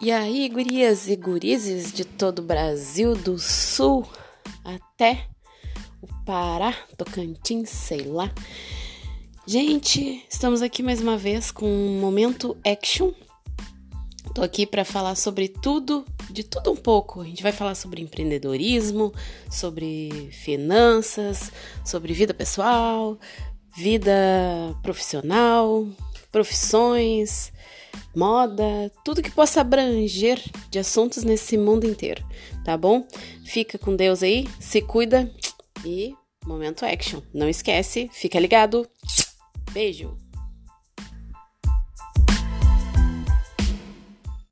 E aí, gurias e gurizes de todo o Brasil, do sul até o Pará, Tocantins, sei lá. Gente, estamos aqui mais uma vez com um momento action. Tô aqui para falar sobre tudo, de tudo um pouco. A gente vai falar sobre empreendedorismo, sobre finanças, sobre vida pessoal, vida profissional, profissões, moda, tudo que possa abranger de assuntos nesse mundo inteiro, tá bom? Fica com Deus aí, se cuida e momento action. Não esquece, fica ligado. Beijo.